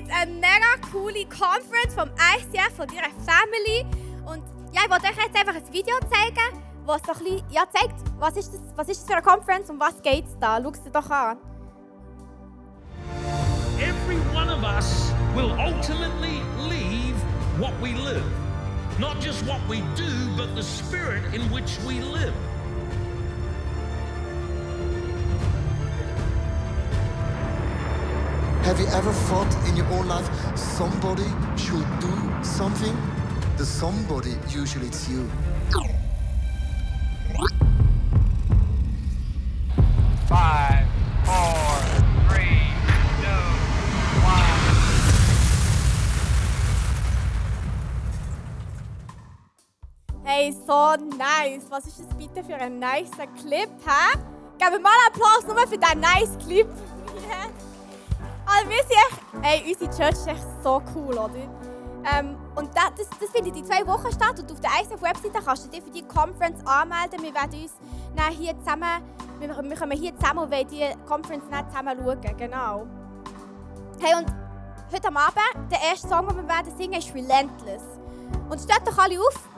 mega coole Conference vom ICF, von ihrer Family. Und ja, ich wollte euch jetzt einfach ein Video zeigen, was so ein bisschen, ja, zeigt, was ist, das, was ist das für eine Conference und was geht es da. Schau es doch an. Every one of us will ultimately leave what we live. Not just what we do, but the spirit in which we live. Have you ever thought in your own life somebody should do something? The somebody usually it's you. Five, four, three, two, one. Hey, so nice. Was ist das bitte für ein nicer Clip, hä? Geben wir mal einen Applaus nur für diesen nice Clip. Yes. Also wir sind echt, hey, unsere Church ist echt so cool, oder? Ähm, und das, das, das findet in zwei Wochen statt und auf der ISF-Webseite kannst du dich für die Conference anmelden. Wir werden uns dann hier zusammen, wir, wir kommen hier zusammen und wollen die Conference dann zusammen schauen, genau. Hey, und heute am Abend, der erste Song, den wir werden singen, ist «Relentless». Und steht doch alle auf.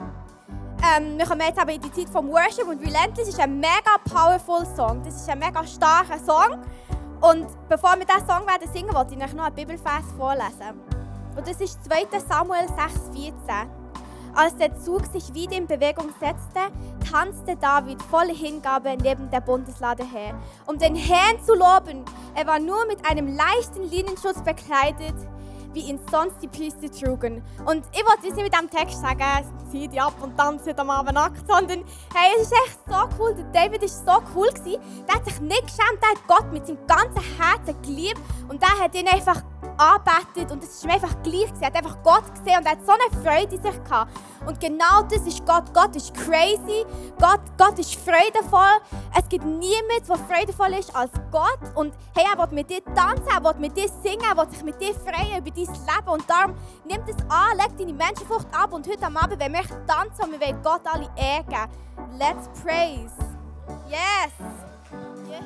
Ähm, wir kommen jetzt aber in die Zeit vom Worship und Relentless ist ein mega powerful Song. Das ist ein mega starker Song. Und bevor wir diesen Song werden singen, wollte ich euch noch einen Bibelvers vorlesen. Und das ist 2. Samuel 6,14. Als der Zug sich wieder in Bewegung setzte, tanzte David voller Hingabe neben der Bundeslade her, um den Herrn zu loben. Er war nur mit einem leichten Linienschutz bekleidet, wie ihn sonst die Priester trugen. Und ich wollte jetzt nicht mit diesem Text sagen, zieh die ab und tanze am Abend nackt, sondern hey, es ist echt so cool. Der David war so cool. Gewesen. Der hat sich nicht geschämt, der hat Gott mit seinem ganzen Herzen geliebt und der hat ihn einfach anbetet und es ist ihm einfach gleich gewesen. Er hat einfach Gott gesehen und er hat so eine Freude in sich gehabt. Und genau das ist Gott. Gott ist crazy. Gott, Gott ist freudevoll. Es gibt niemanden, der freudevoll ist als Gott. Und hey, er will mit dir tanzen, er will mit dir singen, er will sich mit dir freuen über dein Leben. Und darum nimm das an, leg deine Menschenfurcht ab und heute am Abend, wenn wir tanzen und wir wollen Gott alle ehren. Let's praise. Yes. Yes.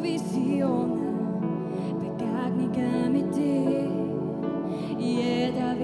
Träume und Visionen, Begegnungen mit dir. Jeder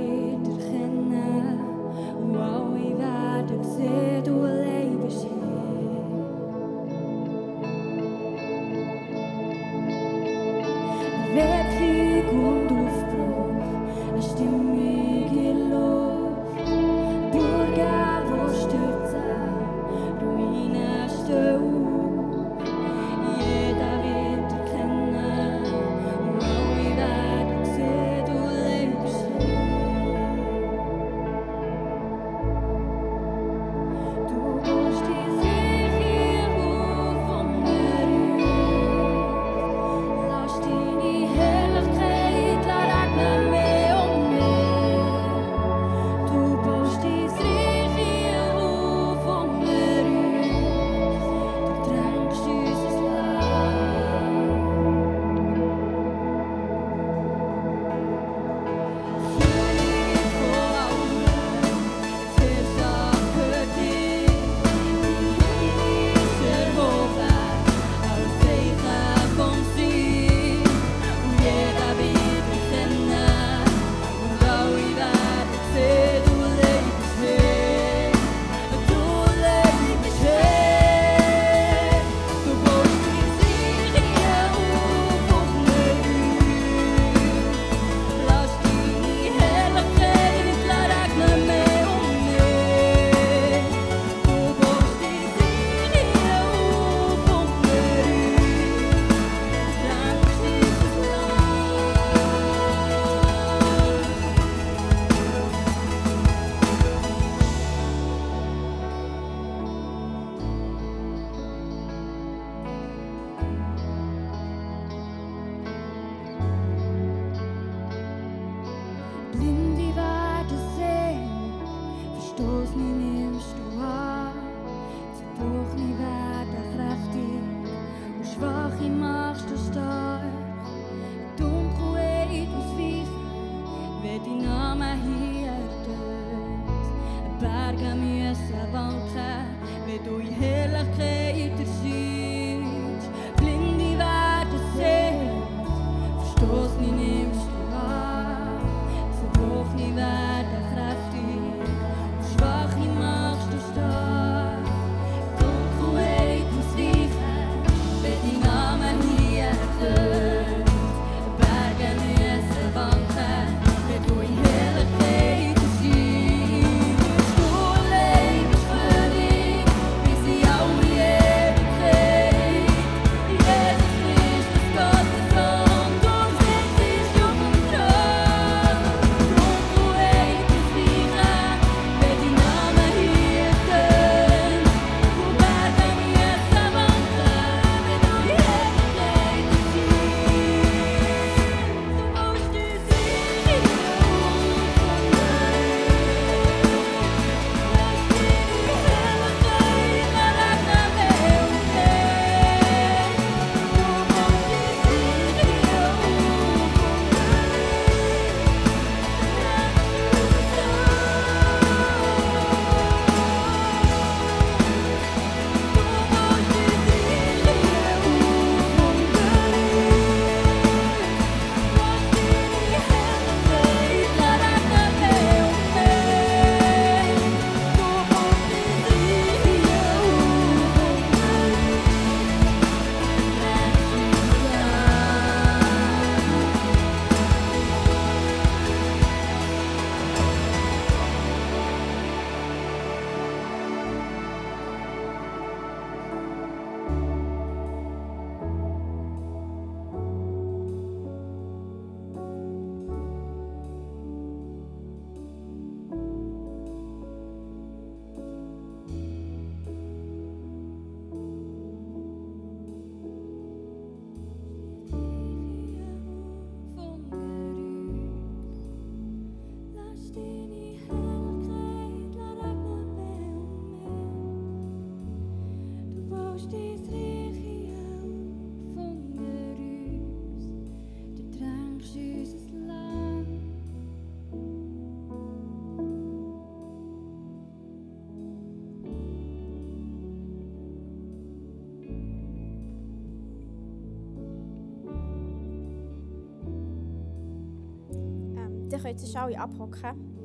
bitte könnt ihr schon alle abhocken.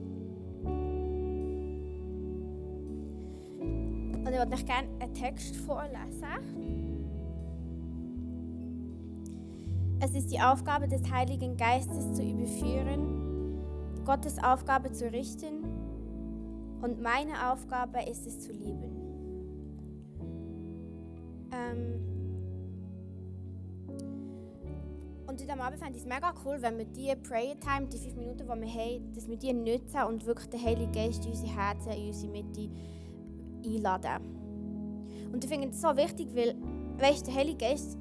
Und ich würde euch gerne einen Text vorlesen. Es ist die Aufgabe des Heiligen Geistes zu überführen, Gottes Aufgabe zu richten und meine Aufgabe ist es zu lieben. Fände ich es mega cool, wenn wir die Prayer Time, die fünf Minuten, die wir haben, dass wir die nutzen und wirklich den Heiligen Geist in unsere Herzen, in unsere Mitte einladen. Und ich finde es so wichtig, weil, weißt der Heilige Geist,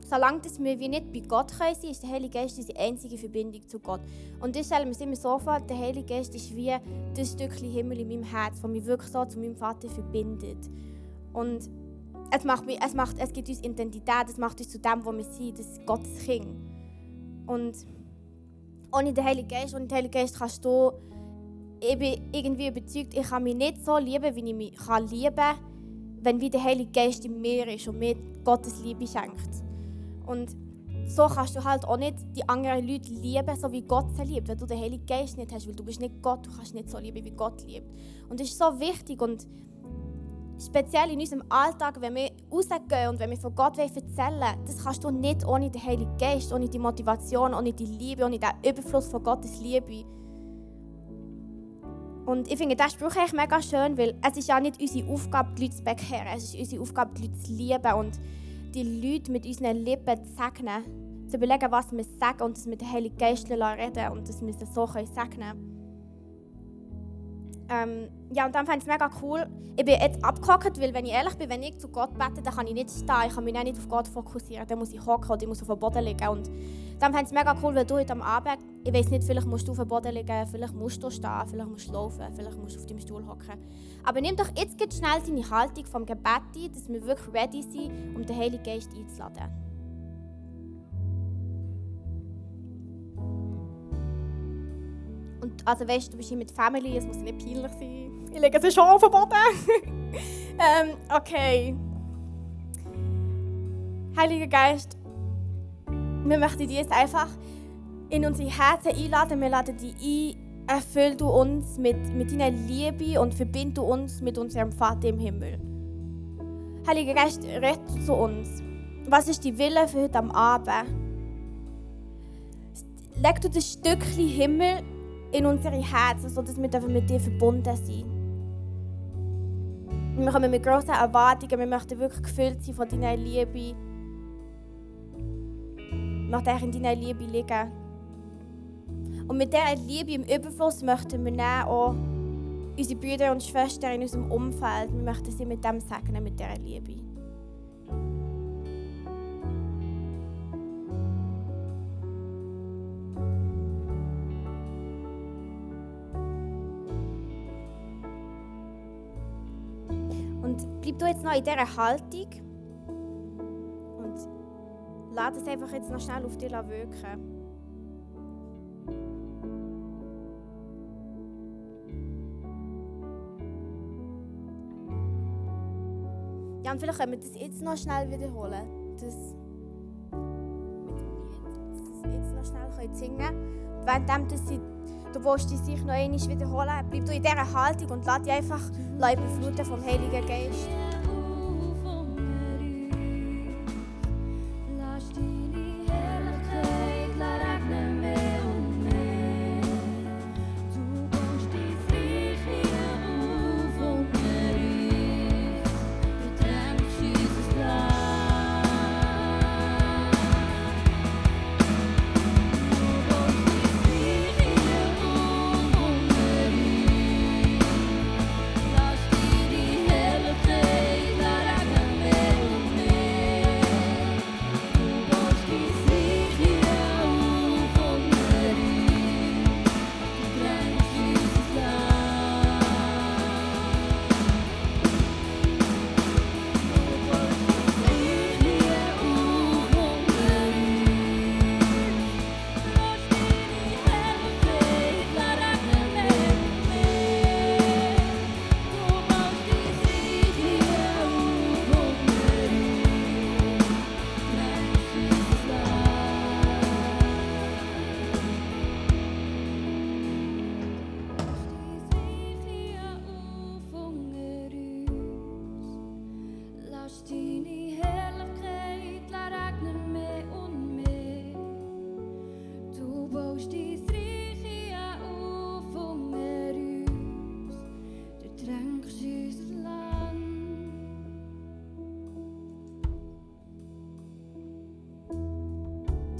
solange dass wir wie nicht bei Gott können sein, ist der Heilige Geist unsere einzige Verbindung zu Gott. Und ich stelle mir immer so vor, der Heilige Geist ist wie das Stückchen Himmel in meinem Herz, das mich wirklich so zu meinem Vater verbindet. Und es, macht mich, es, macht, es gibt uns Identität, es macht uns zu dem, wo wir sind, das ist Gottes Kind. Und ohne den Heiligen Geist, ohne den Heiligen Geist kannst du ich bin irgendwie überzeugt, ich kann mich nicht so lieben, wie ich mich kann lieben kann, wenn wie der Heilige Geist in mir ist und mir Gottes Liebe schenkt. Und so kannst du halt auch nicht die anderen Leute lieben, so wie Gott sie liebt, wenn du den Heiligen Geist nicht hast, weil du bist nicht Gott, du kannst nicht so lieben, wie Gott liebt. Und das ist so wichtig und speziell in unserem Alltag, wenn wir rausgehen und wenn wir von Gott erzählen das kannst du nicht ohne den Heiligen Geist, ohne die Motivation, ohne die Liebe, ohne den Überfluss von Gottes Liebe. Und ich finde diesen Spruch eigentlich mega schön, weil es ist ja nicht unsere Aufgabe, die Leute zu bekehren. Es ist unsere Aufgabe, die Leute zu lieben und die Leute mit unseren Lippen zu segnen. Zu überlegen, was wir sagen und dass wir den Heiligen Geist reden und dass wir es so segnen können. Ähm, ja, und dann fand ich es mega cool. Ich bin jetzt abgehockt, weil wenn ich ehrlich bin, wenn ich zu Gott bete, dann kann ich nicht stehen, ich kann mich nicht auf Gott fokussieren. Dann muss ich hocken oder ich muss auf dem Boden liegen. Und dann fand ich es mega cool, weil du heute am Abend, ich weiß nicht, vielleicht musst du auf dem Boden liegen, vielleicht musst du stehen, vielleicht musst du laufen, vielleicht musst du auf deinem Stuhl hocken. Aber nimm doch jetzt schnell deine Haltung vom Gebet ein, dass wir wirklich ready sind, um den Heiligen Geist einzuladen. Und also weißt du, bist hier mit Family, es muss nicht peinlich sein. Ich lege sie schon auf den Boden. ähm, okay. Heiliger Geist, wir möchten dich jetzt einfach in unsere Herzen einladen. Wir laden dich ein. Erfüll du uns mit, mit deiner Liebe und verbind du uns mit unserem Vater im Himmel. Heiliger Geist, red zu uns. Was ist die Wille für heute am Abend? Leg du das Stückchen Himmel in unsere Herzen, sodass wir mit dir verbunden sind. Wir kommen mit grossen Erwartungen, wir möchten wirklich gefüllt sein von deiner Liebe. Wir möchten in deiner Liebe liegen. Und mit dieser Liebe im Überfluss möchten wir auch unsere Brüder und Schwestern in unserem Umfeld, wir möchten sie mit dem segnen, mit dieser Liebe. Bleib du jetzt noch in dieser Haltung und lass es einfach jetzt noch schnell auf dich wirken. Ja, und vielleicht können wir das jetzt noch schnell wiederholen. Das. Das jetzt noch schnell singen können. Währenddem dass sie, du willst dich noch einmal wiederholen, bleib du in dieser Haltung und lass dich einfach überfluten vom Heiligen Geist.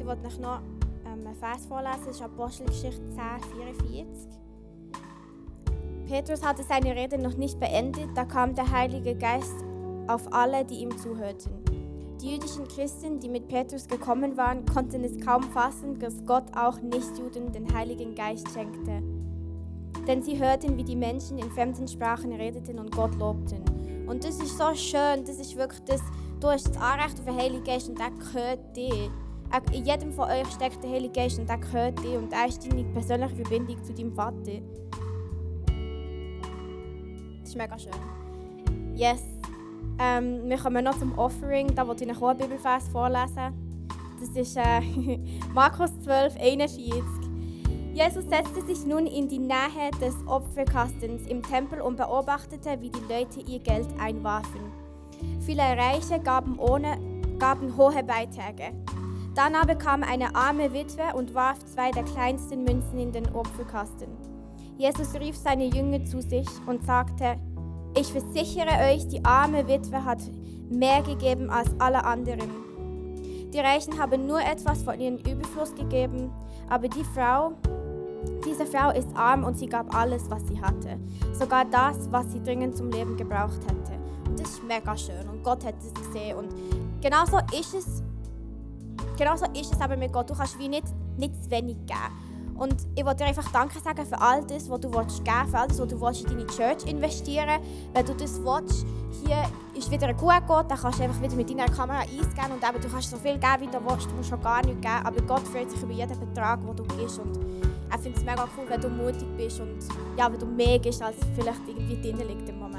Ich wollte euch noch ähm, einen Vers vorlesen, das ist Apostelgeschichte 10, 44. Petrus hatte seine Rede noch nicht beendet, da kam der Heilige Geist auf alle, die ihm zuhörten. Die jüdischen Christen, die mit Petrus gekommen waren, konnten es kaum fassen, dass Gott auch Nichtjuden den Heiligen Geist schenkte. Denn sie hörten, wie die Menschen in fremden Sprachen redeten und Gott lobten. Und das ist so schön, das ist wirklich das, du hast das Anrecht auf den Heiligen Geist und der gehört dir. Er- In jedem von euch steckt der Heilige Geist und der gehört dir und er ist deine persönliche Verbindung zu deinem Vater. Das ist mega schön. Yes. Ähm, wir kommen noch zum Offering. Da wollte ich auch einen Bibelvers vorlesen. Das ist äh, Markus 12, 41. Jesus setzte sich nun in die Nähe des Opferkastens im Tempel und beobachtete, wie die Leute ihr Geld einwarfen. Viele Reiche gaben, ohne, gaben hohe Beiträge. Dann aber kam eine arme Witwe und warf zwei der kleinsten Münzen in den Opferkasten. Jesus rief seine Jünger zu sich und sagte, ich versichere euch, die arme Witwe hat mehr gegeben als alle anderen. Die Reichen haben nur etwas von ihrem Überfluss gegeben, aber die Frau, diese Frau ist arm und sie gab alles, was sie hatte. Sogar das, was sie dringend zum Leben gebraucht hätte. Und das ist mega schön und Gott hat es gesehen. Und genauso ist es, genauso ist es aber mit Gott. Du kannst wie nicht, nicht zu wenig geben. Und ich wollte dir einfach Danke sagen für all das, was du willst geben für all das, was du willst in deine Church investieren Wenn du das willst, hier ist wieder ein QR-Code, dann kannst du einfach wieder mit deiner Kamera einscannen und eben, du kannst so viel geben, wie du willst, du musst schon gar nichts geben, aber Gott freut sich über jeden Betrag, den du gibst und er findet es mega cool, wenn du mutig bist und ja, wenn du mehr gibst, als vielleicht irgendwie drin liegt im Moment.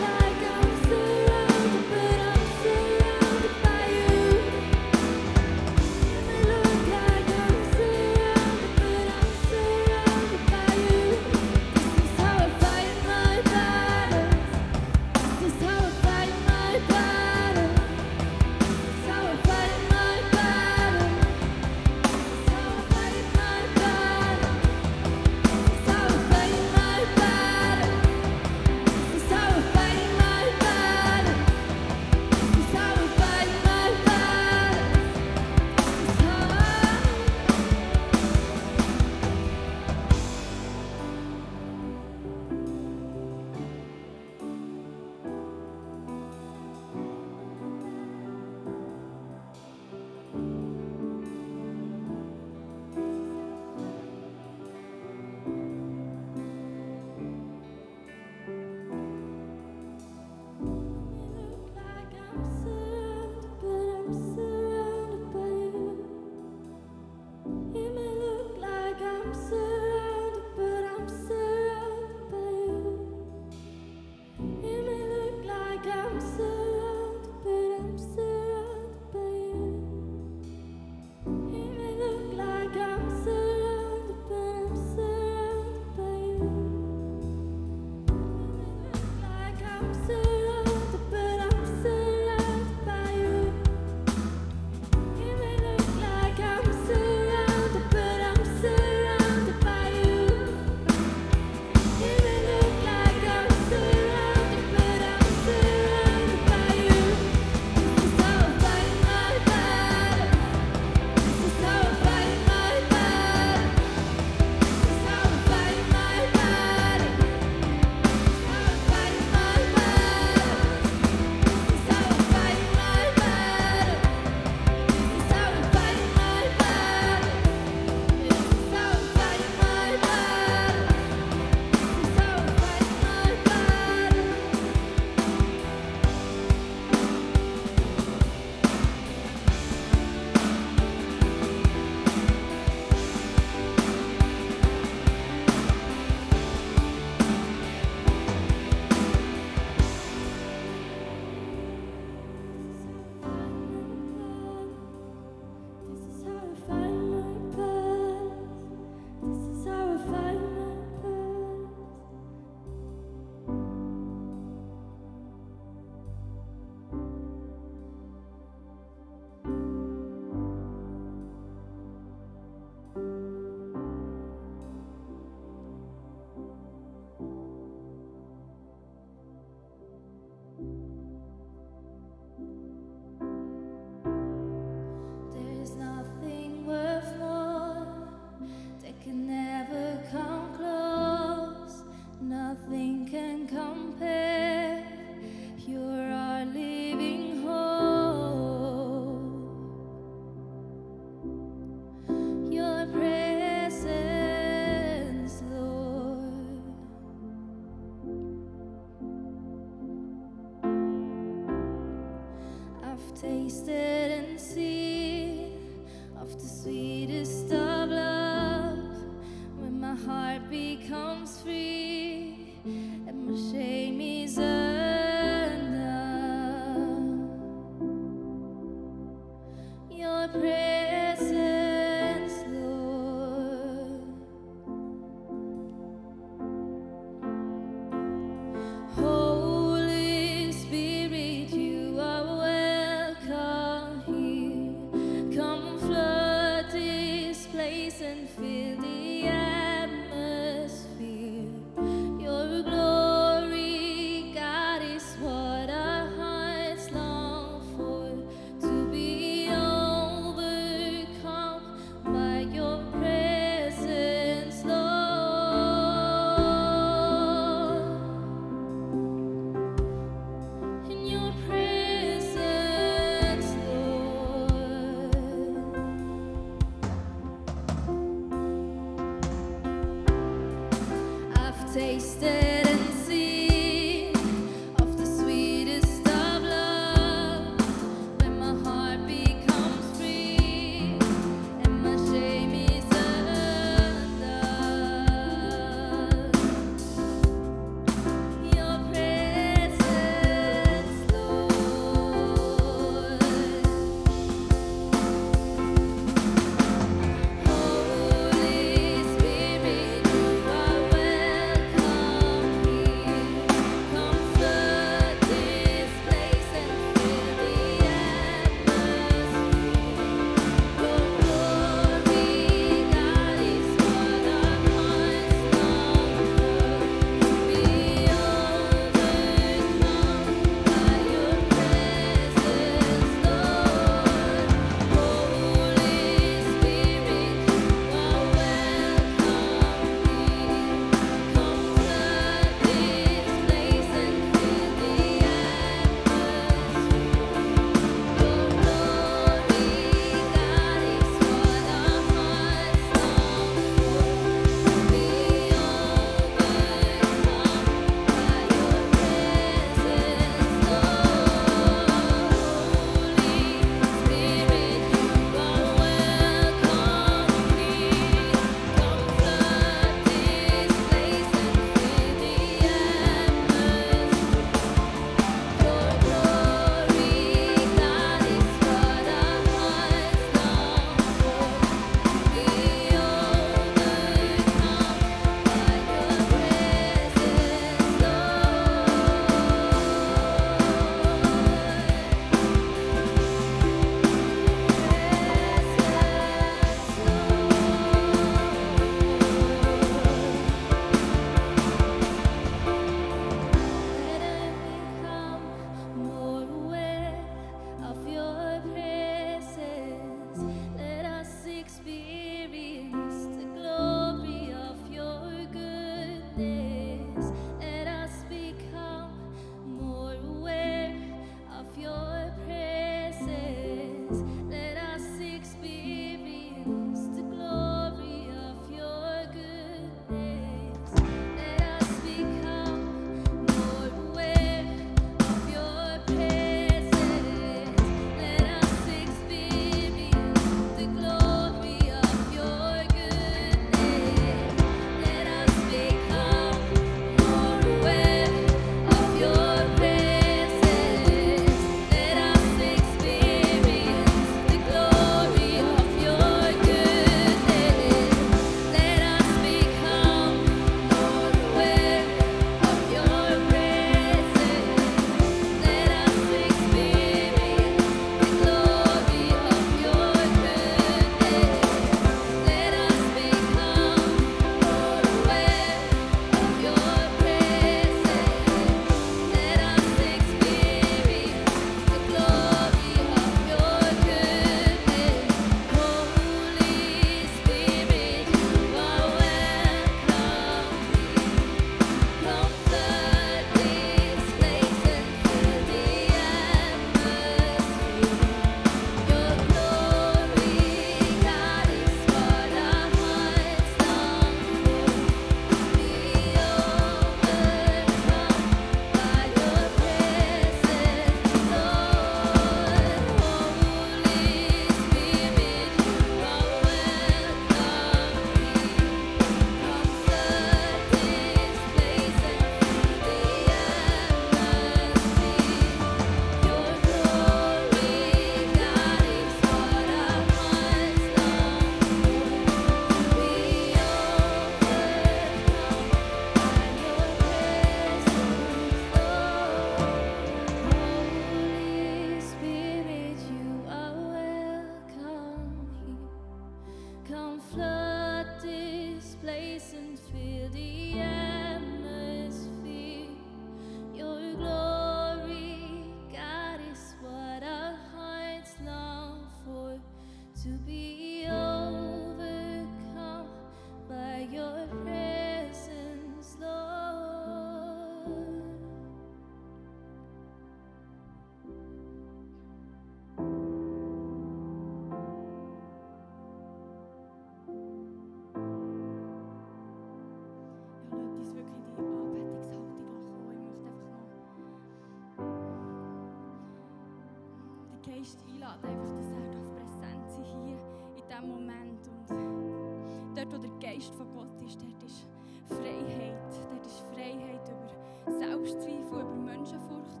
Geist einladen, einfach, dass er darf präsent sein hier in diesem Moment. Und dort, wo der Geist von Gott ist, dort ist Freiheit. Dort ist Freiheit über Selbstzweifel, über Menschenfurcht,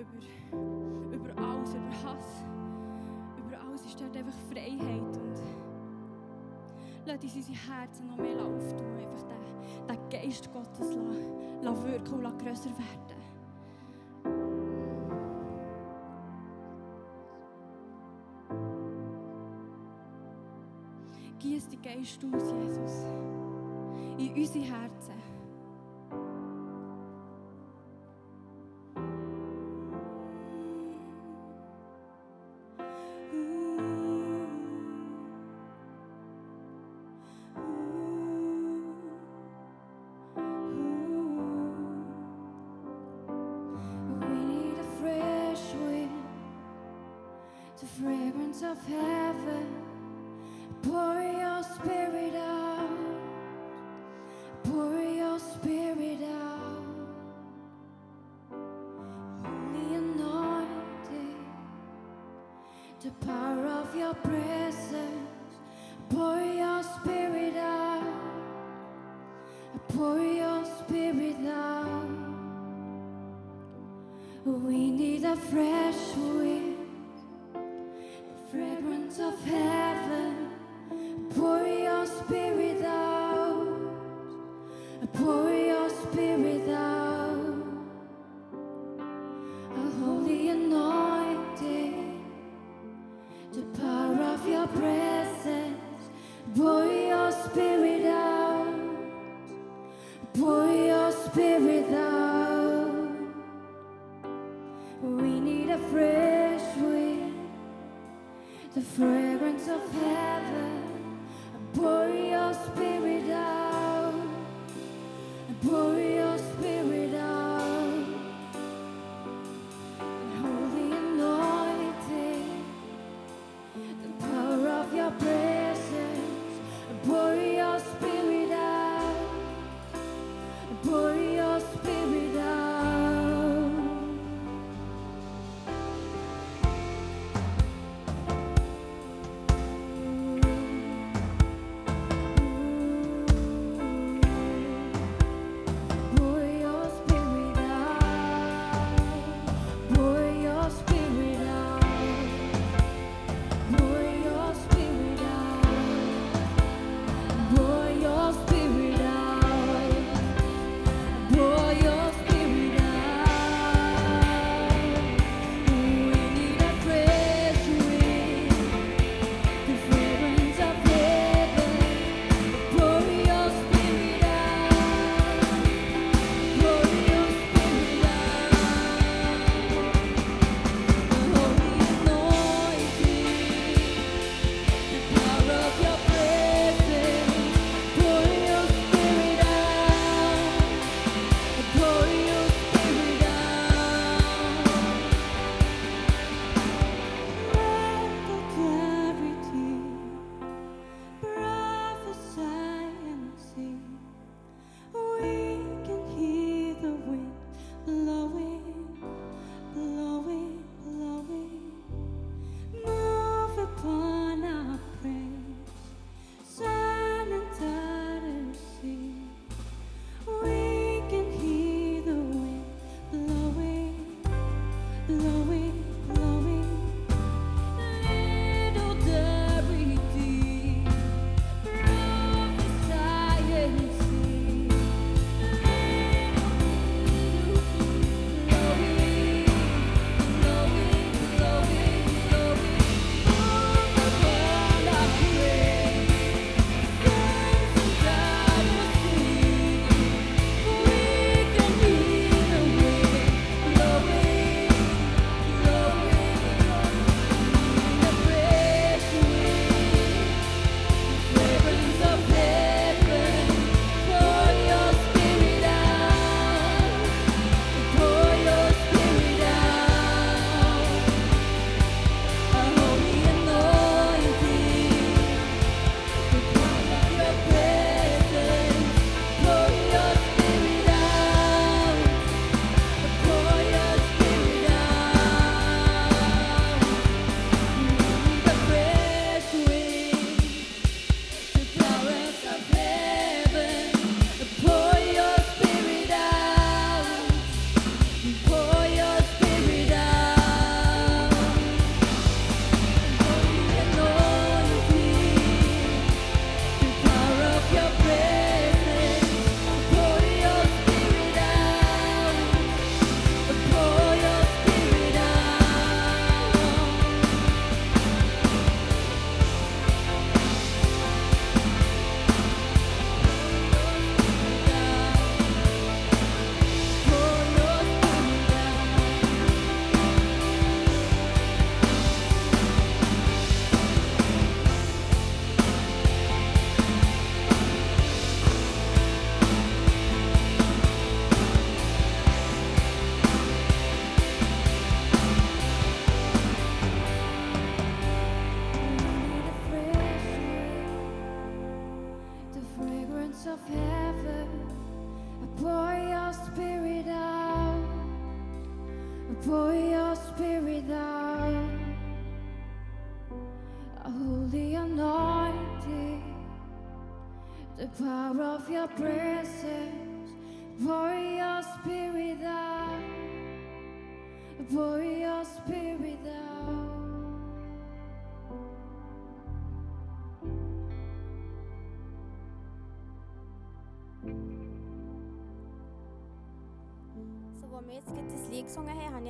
über, über alles, über Hass. Über alles ist dort einfach Freiheit. Und Lass uns unsere Herzen noch mehr auftun, einfach den, den Geist Gottes lassen, lassen wirken und lassen grösser werden. Unsere Herzen. We need a fresh wind, the fragrance of heaven. Pour your spirit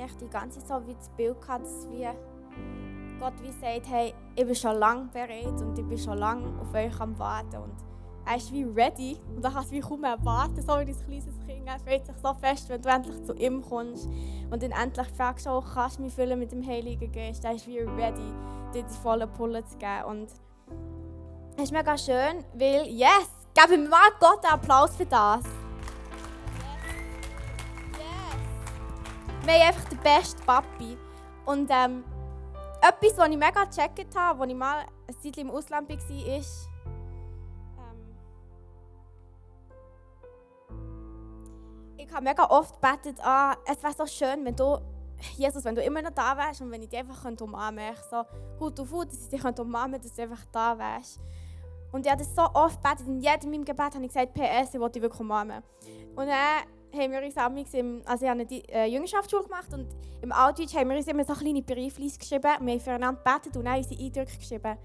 habe ich die ganze Zeit so wie das Bild gehabt, dass wie Gott wie sagt, hey, ich bin schon lange bereit und ich bin schon lange auf euch am Warten. Und er ist wie ready und da kann es wie kaum erwarten, so wie ein kleines Kind. Er freut sich so fest, wenn du endlich zu ihm kommst und ihn endlich fragst, oh, kannst du mich füllen mit dem Heiligen Geist. Er ist wie ready, dir die volle Pulle zu geben. Und es ist mega schön, weil, yes, geben wir mal Gott einen Applaus für das. Wir haben einfach den besten Papi. Und ähm, etwas, was ich mega gecheckt habe, als ich mal eine Zeit im Ausland war, ist, ähm, ich habe mega oft gebetet, ah, es wäre so schön, wenn du, Jesus, wenn du immer noch da wärst und wenn ich dich einfach umarmen könnte. So, Hut auf Hut, dass ich dich umarmen könnte, dass du einfach da wärst. Und ich habe das so oft gebetet, in jedem meinem Gebet habe ich gesagt, PS, ich will dich wirklich umarmen. Und dann haben wir uns amigs im, also ich habe eine äh, Jüngerschaftsschule gemacht und im Outreach haben wir uns immer so kleine Brieflis geschrieben. Wir haben füreinander gebetet und dann unsere Eindrücke geschrieben.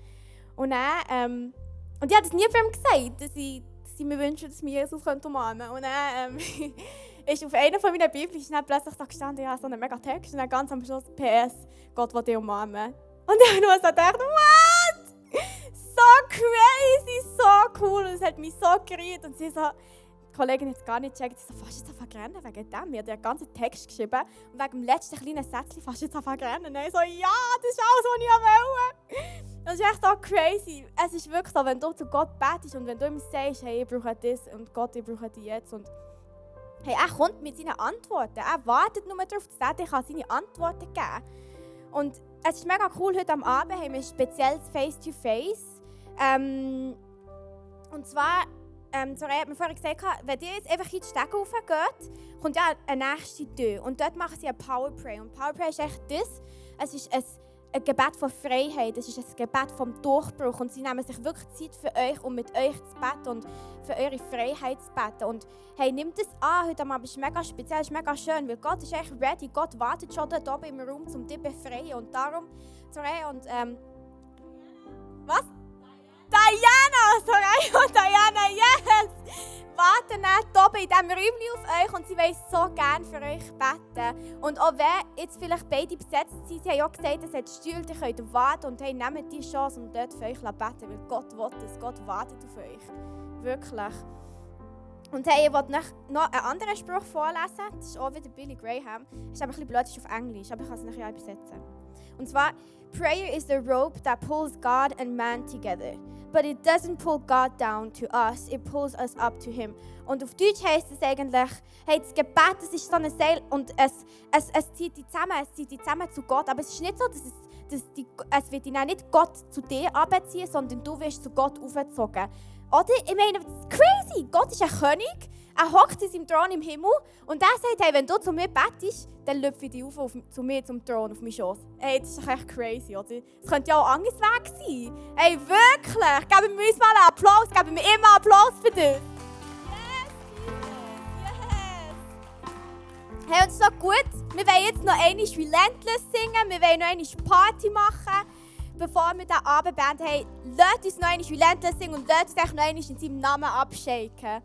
Und dann, ähm, und ich habe das nie für ihm gesagt, dass ich, dass ich mir wünsche, dass wir Jesus umarmen könnte. Und dann ähm, ist auf einer von meinen Brieflis plötzlich so gestanden, ja, so einen mega Text und dann ganz am Schluss PS, Gott will dich umarmen. Und ich habe nur so gedacht, what? So crazy, so cool. Und es hat mich so gerührt und sie so, die Kollegin hat es gar nicht gecheckt. Sie so, fast jetzt anfangen rennen wegen dem. Wir haben den ganzen Text geschrieben und wegen dem letzten kleinen Sätzchen fast jetzt anfangen rennen. Ich so, ja, das ist alles, was ich wollte. Das ist echt so crazy. Es ist wirklich so, wenn du zu Gott betest und wenn du ihm sagst, hey, ich brauche das und Gott, ich brauche dich jetzt. Und hey, er kommt mit seinen Antworten. Er wartet nur darauf, dass er dir seine Antworten geben kann. Und es ist mega cool, heute am Abend haben wir ein spezielles Face-to-Face. Ähm, und zwar ähm, Soraya hat mir vorhin gesagt, wenn ihr jetzt einfach in die Stege raufgeht, kommt ja eine nächste Tür. Und dort machen sie ein Power Pray. Und Power Pray ist echt das. Es ist ein, ein Gebet von Freiheit. Es ist ein Gebet vom Durchbruch. Und sie nehmen sich wirklich Zeit für euch, um mit euch zu beten und für eure Freiheit zu beten. Und hey, nimmt das an heute Abend. Ist mega speziell, ist mega schön, weil Gott ist echt ready. Gott wartet schon dort oben im Raum, um dich zu befreien. Und darum, Soraya und ähm, was? Diana! Soraya und Diana, yes! Warten nicht oben in diesem Räumchen auf euch und sie wollen so gerne für euch beten. Und auch wenn jetzt vielleicht beide besetzt sind, sie haben auch gesagt, es hat Stühle, die könnt warten und hey, nehmt die Chance und dort für euch beten, weil Gott will das, Gott wartet auf euch. Wirklich. Und hey, ich wollte noch einen anderen Spruch vorlesen, das ist auch wieder Billy Graham. Ist ein bisschen blöd, ist auf Englisch, aber ich kann es nachher übersetzen. Und zwar, Prayer is the rope that pulls God and man together. But it doesn't pull God down to us, it pulls us up to Him. Und auf Deutsch heißt es eigentlich, hey, das Gebet das ist so ein Seil und es, es, es zieht dich zusammen, es zieht dich zusammen zu Gott. Aber es ist nicht so, dass es, dass die, es wird dich nicht Gott zu dir abziehen, sondern du wirst zu Gott aufgezogen. Oder? Ich meine, das ist crazy. Gott ist ein König. Er hockt in seinem Thron im Himmel und er sagt, hey, wenn du zu mir bettest, dann lüpfe ich dich auf, auf, zu mir zum Thron, auf meinen Schoß. Hey, das ist doch echt crazy, oder? Es könnte ja auch anders Weg sein. Hey, wirklich! Geben wir uns mal einen Applaus, geben wir immer Applaus für dich. Yes, yes! Es ist noch gut. Wir wollen jetzt noch einmal Relentless singen, wir wollen noch einmal Party machen bevor wir den Abend beenden, hey, lasst uns noch einmal Relentless singen und lasst uns noch einmal in seinem Namen abshaken.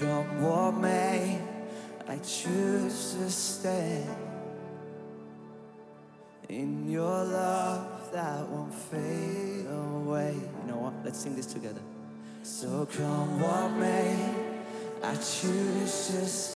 Come what may, I choose to stay in your love that won't fade away. You know what? Let's sing this together. So come what may, I choose to